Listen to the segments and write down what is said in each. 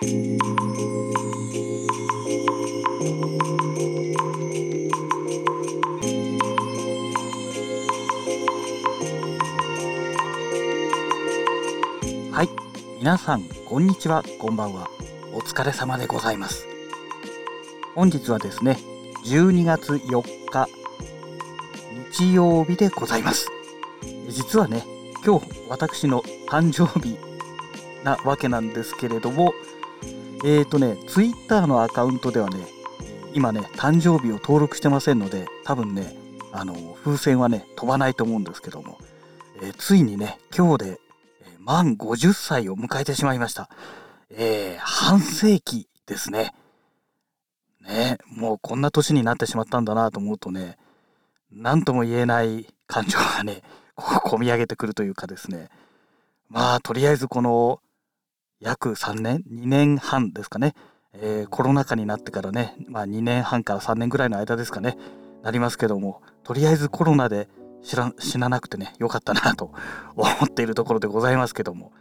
はい。皆さんこんにちは。こんばんは。お疲れ様でございます。本日はですね12月4日日曜日でございます。実はね今日私の誕生日なわけなんですけれどもえっ、ー、とね Twitter のアカウントではね今ね誕生日を登録してませんので多分ねあの風船はね飛ばないと思うんですけども、えー、ついにね今日でえ満50歳を迎えてしまいました。えー、半世紀ですね。ね、もうこんな年になってしまったんだなと思うとね、何とも言えない感情がね、こう込み上げてくるというかですね。まあ、とりあえずこの約3年、2年半ですかね。えー、コロナ禍になってからね、まあ2年半から3年ぐらいの間ですかね、なりますけども、とりあえずコロナで知ら死ななくてねよかったなと 思っているところでございますけども、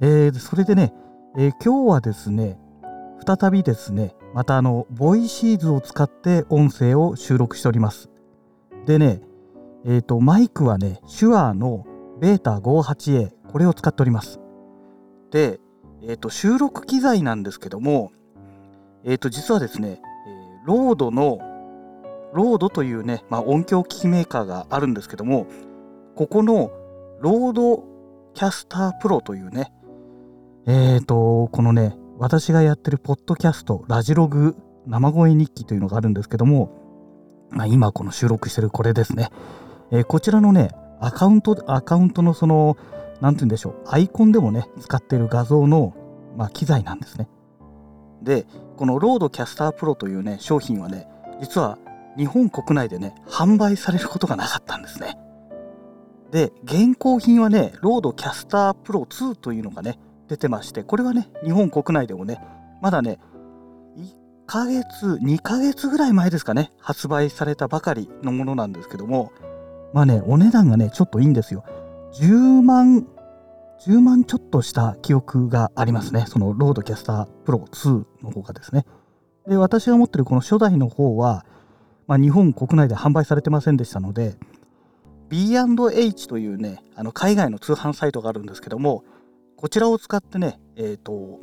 えー、それでね、えー、今日はですね再びですねまたあのボイシーズを使って音声を収録しております。でねえっ、ー、とマイクはね手話のベータ 58A これを使っております。で、えーと、収録機材なんですけどもえっ、と実はですね、え RODE の RODE というね、まあ、音響機器メーカーがあるんですけども、ここの RODECaster Pro というね、えっ、ー、と、このね、私がやってるポッドキャスト、ラジログ生声日記というのがあるんですけども、まあ、今この収録してるこれですね。えー、こちらのね、アカウント、アカウントのその、なんて言うんでしょう、アイコンでもね、使ってる画像の、まあ、機材なんですね。で、この RODECaster Pro というね、商品はね、実は日本国内でね、販売されることがなかったんですね。で、現行品はね、 RODECaster Pro 2というのがね、出てまして、これはね、日本国内でもね、まだね、1ヶ月、2ヶ月ぐらい前ですかね、発売されたばかりのものなんですけども、まあね、お値段がね、ちょっといいんですよ。10万、10万ちょっとした記憶がありますね。その RODECaster Pro 2の方がですね。で、私が持ってるこの初代の方は、まあ、日本国内で販売されてませんでしたので B&H というねあの海外の通販サイトがあるんですけどもこちらを使ってねえっ、ー、と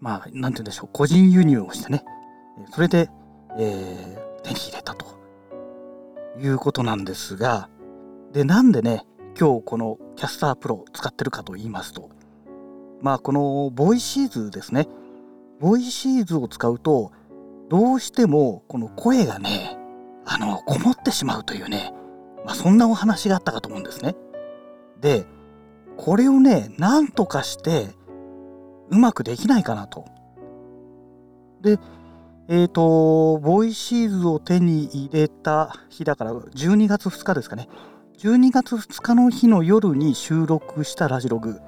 まあ何て言うんでしょう個人輸入をしてねそれで、えー、手に入れたということなんですがでなんでね今日この Caster Pro 使ってるかと言いますとまあこのボイシーズですねボイシーズを使うとどうしてもこの声がねあのこもってしまうというね、まあ、そんなお話があったかと思うんですね。でこれをねなんとかしてうまくできないかなと。でえっ、ー、とボイシーズを手に入れた日だから12月2日ですかね12月2日の日の夜に収録したラジログ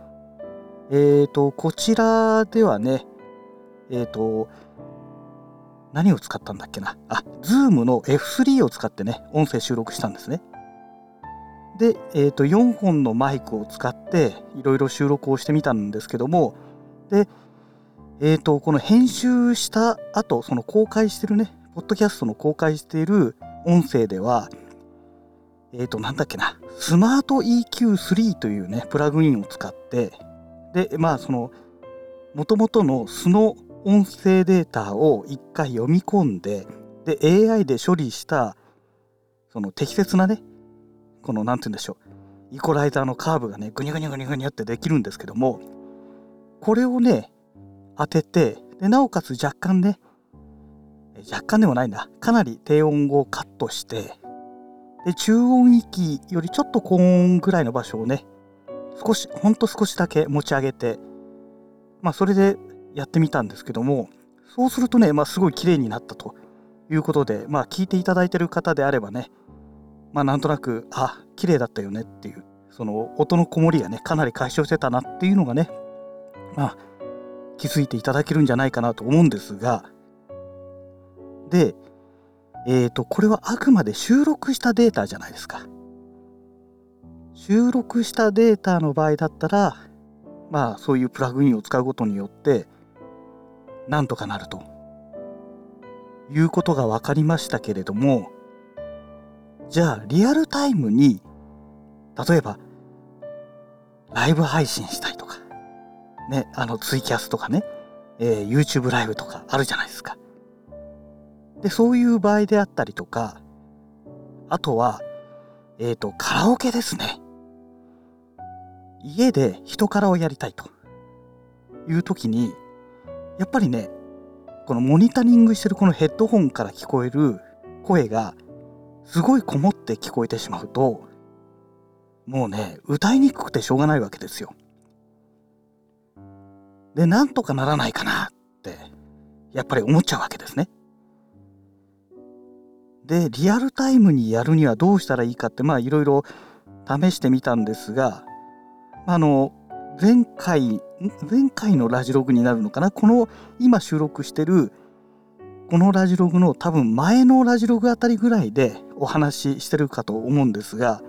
えっ、ー、とこちらではねえっ、ー、と何を使ったんだっけなあ、Zoom の F3 を使ってね、音声収録したんですね。で、えー、と4本のマイクを使っていろいろ収録をしてみたんですけども、で、えー、とこの編集した後、その公開してるね、ポッドキャストの公開している音声では、えっ、ー、と、なんだっけな、スマート EQ3 というね、プラグインを使って、で、まあ、その、もともとの素の音声データを一回読み込んでで AI で処理したその適切なねこの何て言うんでしょうイコライザーのカーブがねグニュグニュグニュグニュってできるんですけどもこれをね当ててでなおかつ若干ね若干でもないんだかなり低音をカットしてで中音域よりちょっと高音ぐらいの場所をね少しほんと少しだけ持ち上げてまあそれでやってみたんですけどもそうするとね、まあ、すごい綺麗になったということで、まあ、聞いていただいてる方であればね、まあ、なんとなくあ綺麗だったよねっていうその音のこもりがねかなり解消してたなっていうのがね、まあ、気づいていただけるんじゃないかなと思うんですがでえっ、ー、とこれはあくまで収録したデータじゃないですか。収録したデータの場合だったらまあそういうプラグインを使うことによってなんとかなるということが分かりましたけれどもじゃあリアルタイムに例えばライブ配信したいとかねあのツイキャスとかね、えー、YouTube ライブとかあるじゃないですか。でそういう場合であったりとかあとはえっ、ー、とカラオケですね家で人からをやりたいという時にやっぱりねこのモニタリングしてるこのヘッドホンから聞こえる声がすごいこもって聞こえてしまうともうね歌いにくくてしょうがないわけですよ。でなんとかならないかなってやっぱり思っちゃうわけですね。でリアルタイムにやるにはどうしたらいいかってまあいろいろ試してみたんですがあの前回前回のラジログになるのかな？この今収録してるこのラジログの多分前のラジログあたりぐらいでお話ししてるかと思うんですが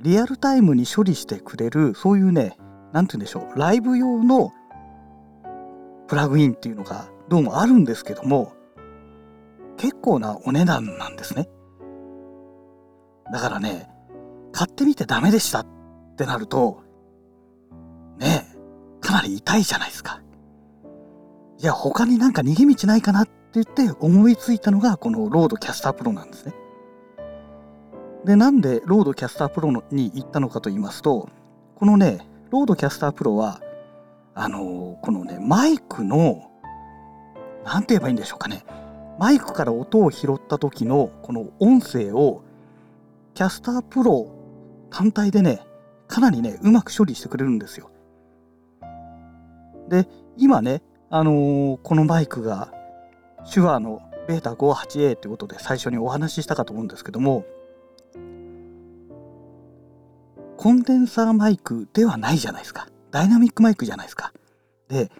リアルタイムに処理してくれるそういうね何て言うんでしょうライブ用のプラグインっていうのがどうもあるんですけども結構なお値段なんですねだからね買ってみてダメでしたってなるとねえかなり痛いじゃないですか。じゃあ他になんか逃げ道ないかなって言って思いついたのがこの RODECaster Pro なんですね。で、なんで RODECaster Pro に行ったのかと言いますと、このね、 RODECaster Pro は、あのー、このね、マイクの、なんて言えばいいんでしょうかね。マイクから音を拾った時のこの音声を Caster Pro 単体でね、かなりね、うまく処理してくれるんですよ。で、今ね、あのー、このマイクが手話のベータ 58A ってことで最初にお話ししたかと思うんですけども、コンデンサーマイクではないじゃないですか。ダイナミックマイクじゃないですか。で、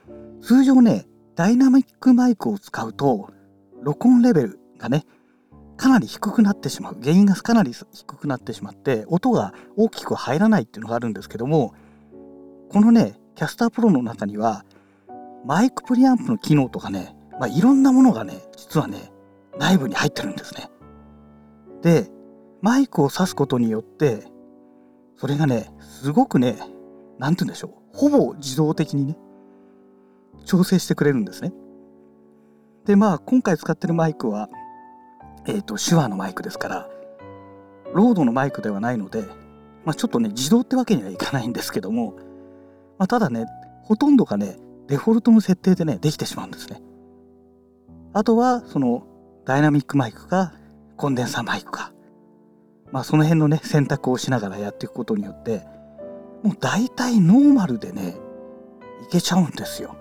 通常ね、ダイナミックマイクを使うと、録音レベルがね、かなり低くなってしまう。原因がかなり低くなってしまって、音が大きく入らないっていうのがあるんですけども、このね、キャスタープロの中にはマイクプリアンプの機能とかね、まあ、いろんなものがね実はね内部に入ってるんですね。でマイクを挿すことによってそれがねすごくね何て言うんでしょうほぼ自動的にね調整してくれるんですね。でまあ今回使ってるマイクはえっ、ー、と手話のマイクですからロードのマイクではないので、まあ、ちょっとね自動ってわけにはいかないんですけどもまあ、ただね、ほとんどがね、デフォルトの設定でね、できてしまうんですね。あとは、その、ダイナミックマイクか、コンデンサーマイクか。まあ、その辺のね、選択をしながらやっていくことによって、もう大体ノーマルでね、いけちゃうんですよ。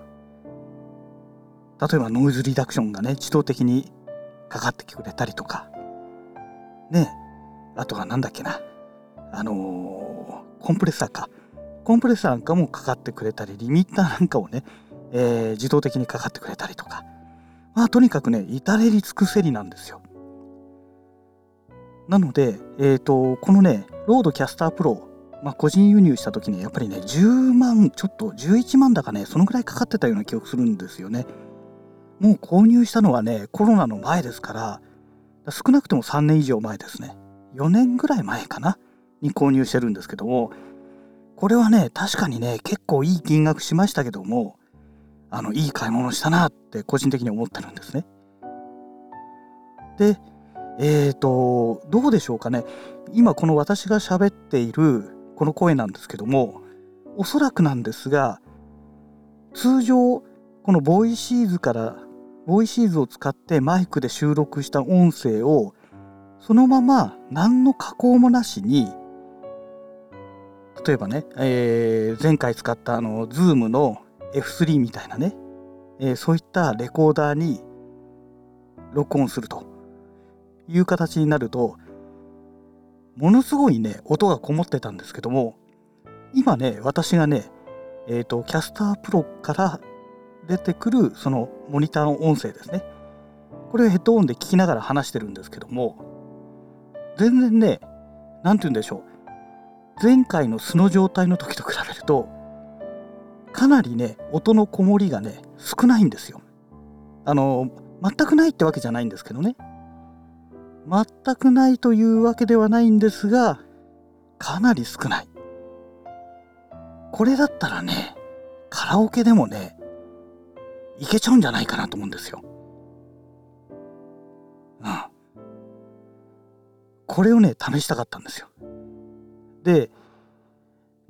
例えばノイズリダクションがね、自動的にかかってくれたりとか。ねあとはなんだっけな。あのー、コンプレッサーか。コンプレッサーなんかもかかってくれたり、リミッターなんかをね、えー、自動的にかかってくれたりとか。まあ、とにかくね、至れり尽くせりなんですよ。なので、えっ、ー、と、このね、 RODECaster Pro、まあ、個人輸入した時にやっぱりね、10万、ちょっと11万だかね、そのぐらいかかってたような記憶するんですよね。もう購入したのはね、コロナの前ですから、少なくとも3年以上前ですね。4年ぐらい前かな？に購入してるんですけども、これはね、確かにね、結構いい金額しましたけども、あの、いい買い物したなって個人的に思ってるんですね。で、えっ、ー、と、どうでしょうかね。今この私が喋っているこの声なんですけども、おそらくなんですが、通常、このボイシーズから、ボイシーズを使ってマイクで収録した音声を、そのまま何の加工もなしに例えばね、えー、前回使ったあの Zoom の F3 みたいなね、えー、そういったレコーダーに録音するという形になるとものすごいね音がこもってたんですけども今ね私がねえっ、ー、とキャスタープロから出てくるそのモニターの音声ですねこれヘッドホンで聞きながら話してるんですけども全然ね何て言うんでしょう前回の素の状態の時と比べるとかなりね音のこもりがね少ないんですよ。あの全くないってわけじゃないんですけどね。全くないというわけではないんですが、かなり少ない。これだったらね、カラオケでもね、いけちゃうんじゃないかなと思うんですよ。うん。これをね、試したかったんですよ。で、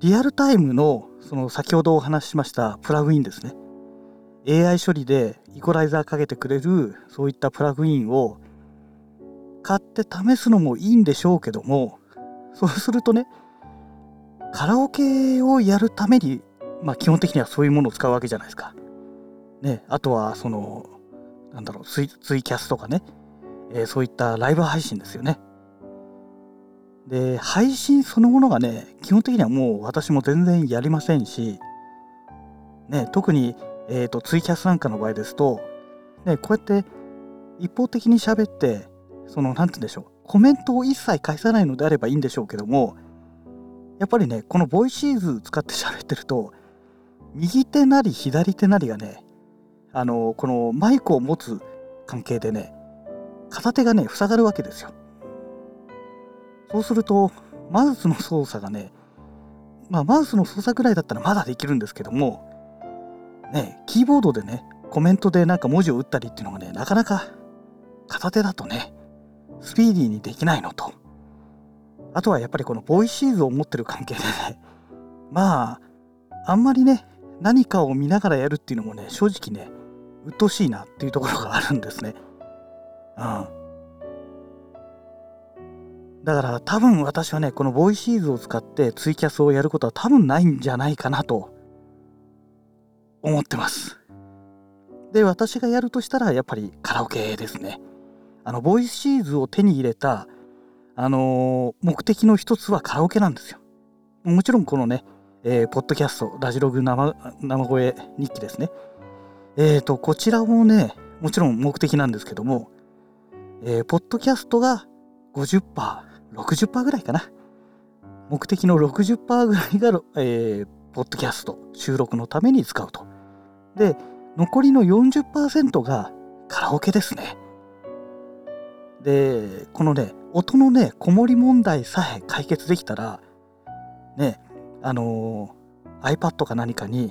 リアルタイムの、その先ほどお話ししましたプラグインですね。AI 処理でイコライザーかけてくれるそういったプラグインを買って試すのもいいんでしょうけどもそうするとねカラオケをやるためにまあ基本的にはそういうものを使うわけじゃないですか。ね、あとはそのなんだろうツイツイキャスとかね、えー、そういったライブ配信ですよね。で配信そのものがね基本的にはもう私も全然やりませんし、ね、特にえーと、ツイキャスなんかの場合ですと、ね、こうやって一方的に喋ってその何て言うんでしょうコメントを一切返さないのであればいいんでしょうけどもやっぱりねこのボイシーズ使って喋ってると右手なり左手なりがねあのこのマイクを持つ関係でね片手がね塞がるわけですよ。そうするとマウスの操作がねまあマウスの操作ぐらいだったらまだできるんですけどもね、キーボードでね、コメントでなんか文字を打ったりっていうのがね、なかなか片手だとね、スピーディーにできないのと、あとはやっぱりこのボイシーズを持ってる関係でね、まあ、あんまりね、何かを見ながらやるっていうのもね、正直ね、鬱陶しいなっていうところがあるんですね。うん。だから多分私はね、このボイシーズを使ってツイキャスをやることは多分ないんじゃないかなと思ってます。で、私がやるとしたら、やっぱりカラオケですね。あの、ボイシーズを手に入れた、あのー、目的の一つはカラオケなんですよ。もちろんこのね、えー、ポッドキャスト、ラジログ生生声日記ですね。えっ、ー、と、こちらもね、もちろん目的なんですけども、えー、ポッドキャストが50%、60%ぐらいかな。目的の60%ぐらいが、えー、ポッドキャスト収録のために使うと。で、残りの40%がカラオケですね。で、このね、音のね、こもり問題さえ解決できたら、ね、あのー、iPad か何かに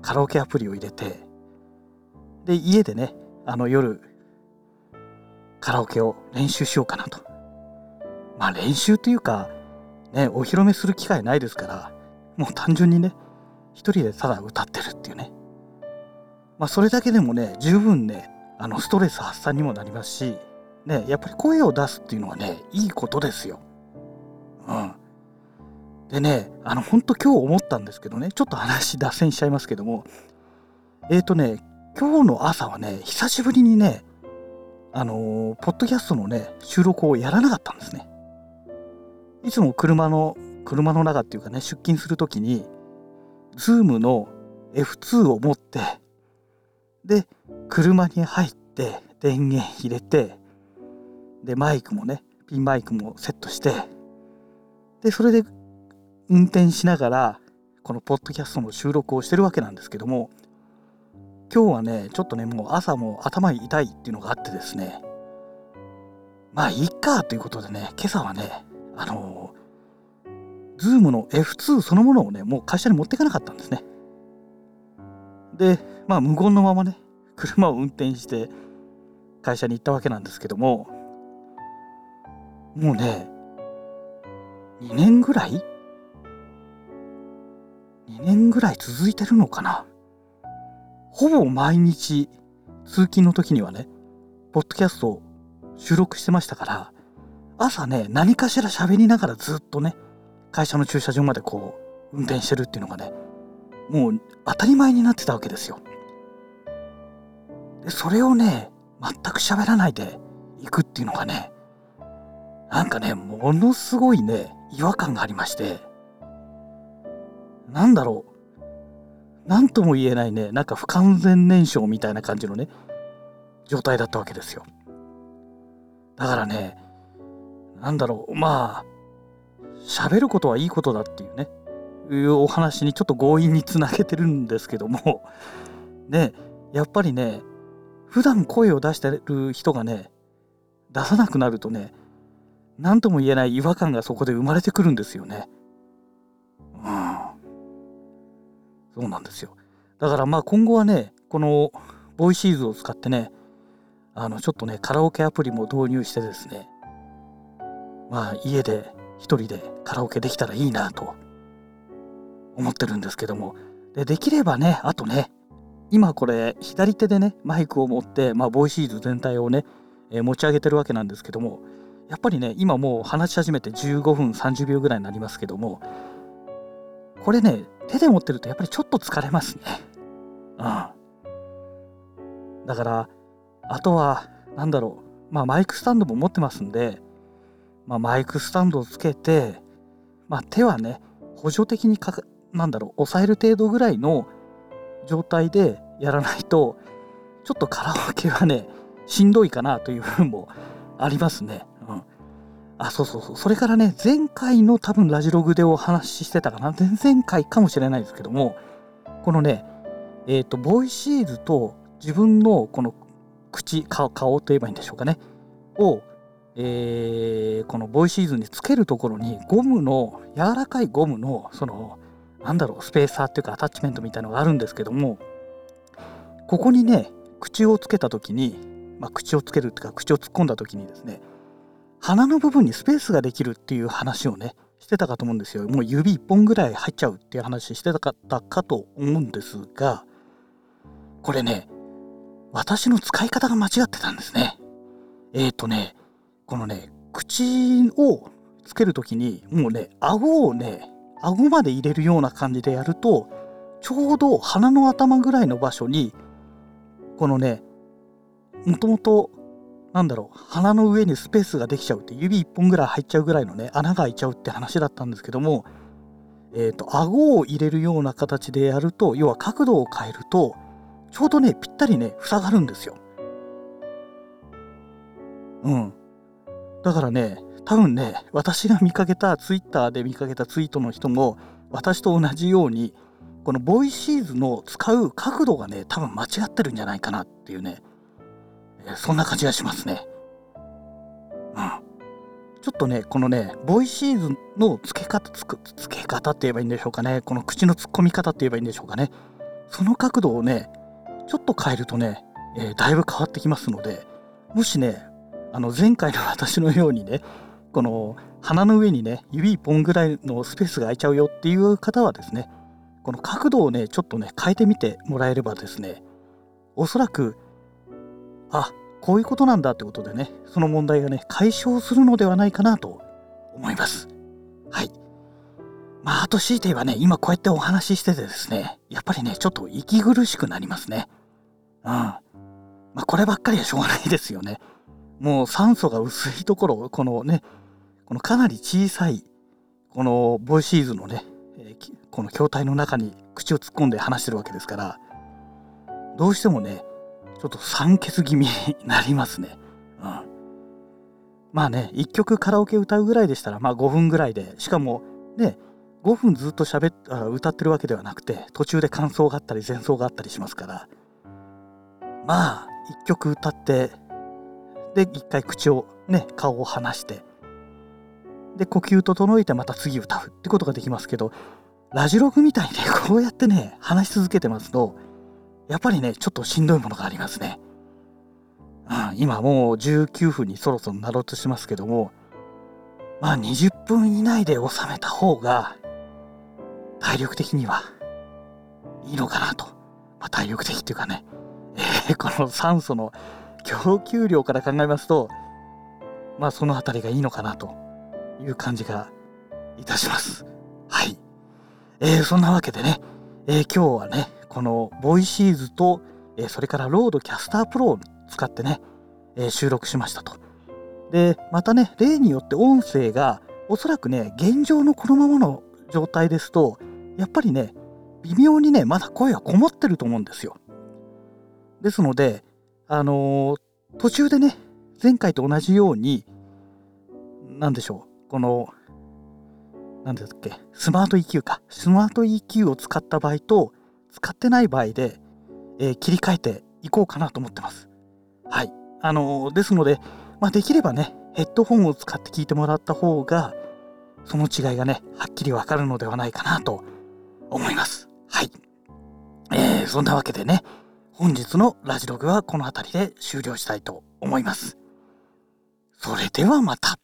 カラオケアプリを入れて、で、家でね、あの夜、カラオケを練習しようかなと。まあ練習というか、ね、お披露目する機会ないですから、もう単純にね、一人でただ歌ってるっていうね。まあそれだけでもね、十分ね、あのストレス発散にもなりますし、ね、やっぱり声を出すっていうのはね、いいことですよ。うん。でね、あの、ほんと今日思ったんですけどね、ちょっと話脱線しちゃいますけども、えっ、ー、とね、今日の朝はね、久しぶりにね、あのー、ポッドキャストのね、収録をやらなかったんですね。いつも車の、車の中っていうかね、出勤するときに、Zoom の F2 を持って、で、車に入って、電源入れて、で、マイクもね、ピンマイクもセットして、で、それで運転しながら、このポッドキャストの収録をしてるわけなんですけども、今日はね、ちょっとね、もう朝も頭痛いっていうのがあってですね、まあいいかということでね、今朝はね、あのズームの F2 そのものをね、もう会社に持っていかなかったんですね。で、まあ無言のままね、車を運転して会社に行ったわけなんですけども、もうね、2年ぐらい ?2 年ぐらい続いてるのかな？ほぼ毎日通勤の時にはね、ポッドキャストを収録してましたから、朝ね、何かしら喋りながらずっとね、会社の駐車場までこう運転してるっていうのがねもう当たり前になってたわけですよ。でそれをね全く喋らないで行くっていうのがねなんかねものすごいね違和感がありましてなんだろう何とも言えないねなんか不完全燃焼みたいな感じのね状態だったわけですよ。だからねなんだろうまあ喋ることはいいことだっていうねいうお話にちょっと強引につなげてるんですけどもで やっぱりね普段声を出してる人がね出さなくなるとね何とも言えない違和感がそこで生まれてくるんですよね。そうなんですよ。だからまあ今後はねこのボイシーズを使ってねあのちょっとねカラオケアプリも導入してですねまあ家で一人でカラオケできたらいいなと思ってるんですけどもでできればねあとね今これ左手でねマイクを持って、まあ、ボイシーズ全体をね、えー、持ち上げてるわけなんですけどもやっぱりね今もう話し始めて15分30秒ぐらいになりますけどもこれね手で持ってるとやっぱりちょっと疲れますね。うんだからあとは何だろう。まあマイクスタンドも持ってますんで、まあ、マイクスタンドをつけて、まあ、手はね補助的にかなんだろう抑える程度ぐらいの状態でやらないとちょっとカラオケはねしんどいかなという部分もありますね。あそうそうそう。それからね前回の多分ラジログでお話ししてたかな。前々回かもしれないですけどもこのねえっ、ー、とボイシーズと自分のこの口顔顔といえばいいんでしょうかね。を、えー、このボイシーズにつけるところにゴムの柔らかいゴムのそのなんだろうスペーサーっていうかアタッチメントみたいのがあるんですけどもここにね口をつけた時に、まあ、口をつけるっていうか口を突っ込んだ時にですね鼻の部分にスペースができるっていう話をねしてたかと思うんですよ。もう指1本ぐらい入っちゃうっていう話してたかったかと思うんですがこれね私の使い方が間違ってたんですね。えっ、ー、とねこのね口をつける時にもうね顎をね顎まで入れるような感じでやるとちょうど鼻の頭ぐらいの場所にこのねもともとなんだろう鼻の上にスペースができちゃうって指1本ぐらい入っちゃうぐらいのね穴が開いちゃうって話だったんですけどもえっ、ー、と顎を入れるような形でやると要は角度を変えるとちょうどねぴったりね塞がるんですよ。うん。だからね多分ね私が見かけたツイッターで見かけたツイートの人も私と同じようにこのボイシーズの使う角度がね多分間違ってるんじゃないかなっていうねそんな感じがしますね。うん。ちょっとね、このね、ボイシーズの付け方、つく付け方って言えばいいんでしょうかね。この口の突っ込み方って言えばいいんでしょうかね。その角度をね、ちょっと変えるとね、えー、だいぶ変わってきますので、もしね、あの前回の私のようにね、この鼻の上にね指1本ぐらいのスペースが空いちゃうよっていう方はですねこの角度をねちょっとね変えてみてもらえればですねおそらくあこういうことなんだってことでねその問題がね解消するのではないかなと思います。はい。まああと強いて言えばね今こうやってお話ししててですねやっぱりねちょっと息苦しくなりますね。うん。まあこればっかりはしょうがないですよね。もう酸素が薄いところこのねこのかなり小さいこのボイシーズのね、え、この筐体の中に口を突っ込んで話してるわけですからどうしてもねちょっと酸欠気味になりますね。うん、まあね1曲カラオケ歌うぐらいでしたらまあ5分ぐらいでしかもね5分ずっと喋っ歌ってるわけではなくて途中で感想があったり前奏があったりしますからまあ1曲歌ってで1回口をね顔を離してで呼吸整えてまた次歌うってことができますけどラジログみたいにこうやってね話し続けてますとやっぱりねちょっとしんどいものがありますね。うん、今もう19分にそろそろなろうとしますけどもまあ20分以内で収めた方が体力的にはいいのかなと。まあ、体力的っていうかね、えー、この酸素の供給量から考えますとまあその辺りがいいのかなという感じがいたします。はい。えー、そんなわけでね、えー、今日はね、このボイシーズと、え、それからロードキャスタープロを使ってね、え収録しましたと。で、またね、例によって音声がおそらくね、現状のこのままの状態ですと、やっぱりね、微妙にね、まだ声はこもってると思うんですよ。ですので、あの途中でね、前回と同じように、何でしょう、この、何ですっけ、スマート EQ か。スマート EQ を使った場合と、使ってない場合で、えー、切り替えていこうかなと思ってます。はい。あのー、ですので、まあ、できればね、ヘッドホンを使って聞いてもらった方が、その違いがね、はっきりわかるのではないかなと思います。はい。えー、そんなわけでね、本日のラジログはこの辺りで終了したいと思います。それではまた。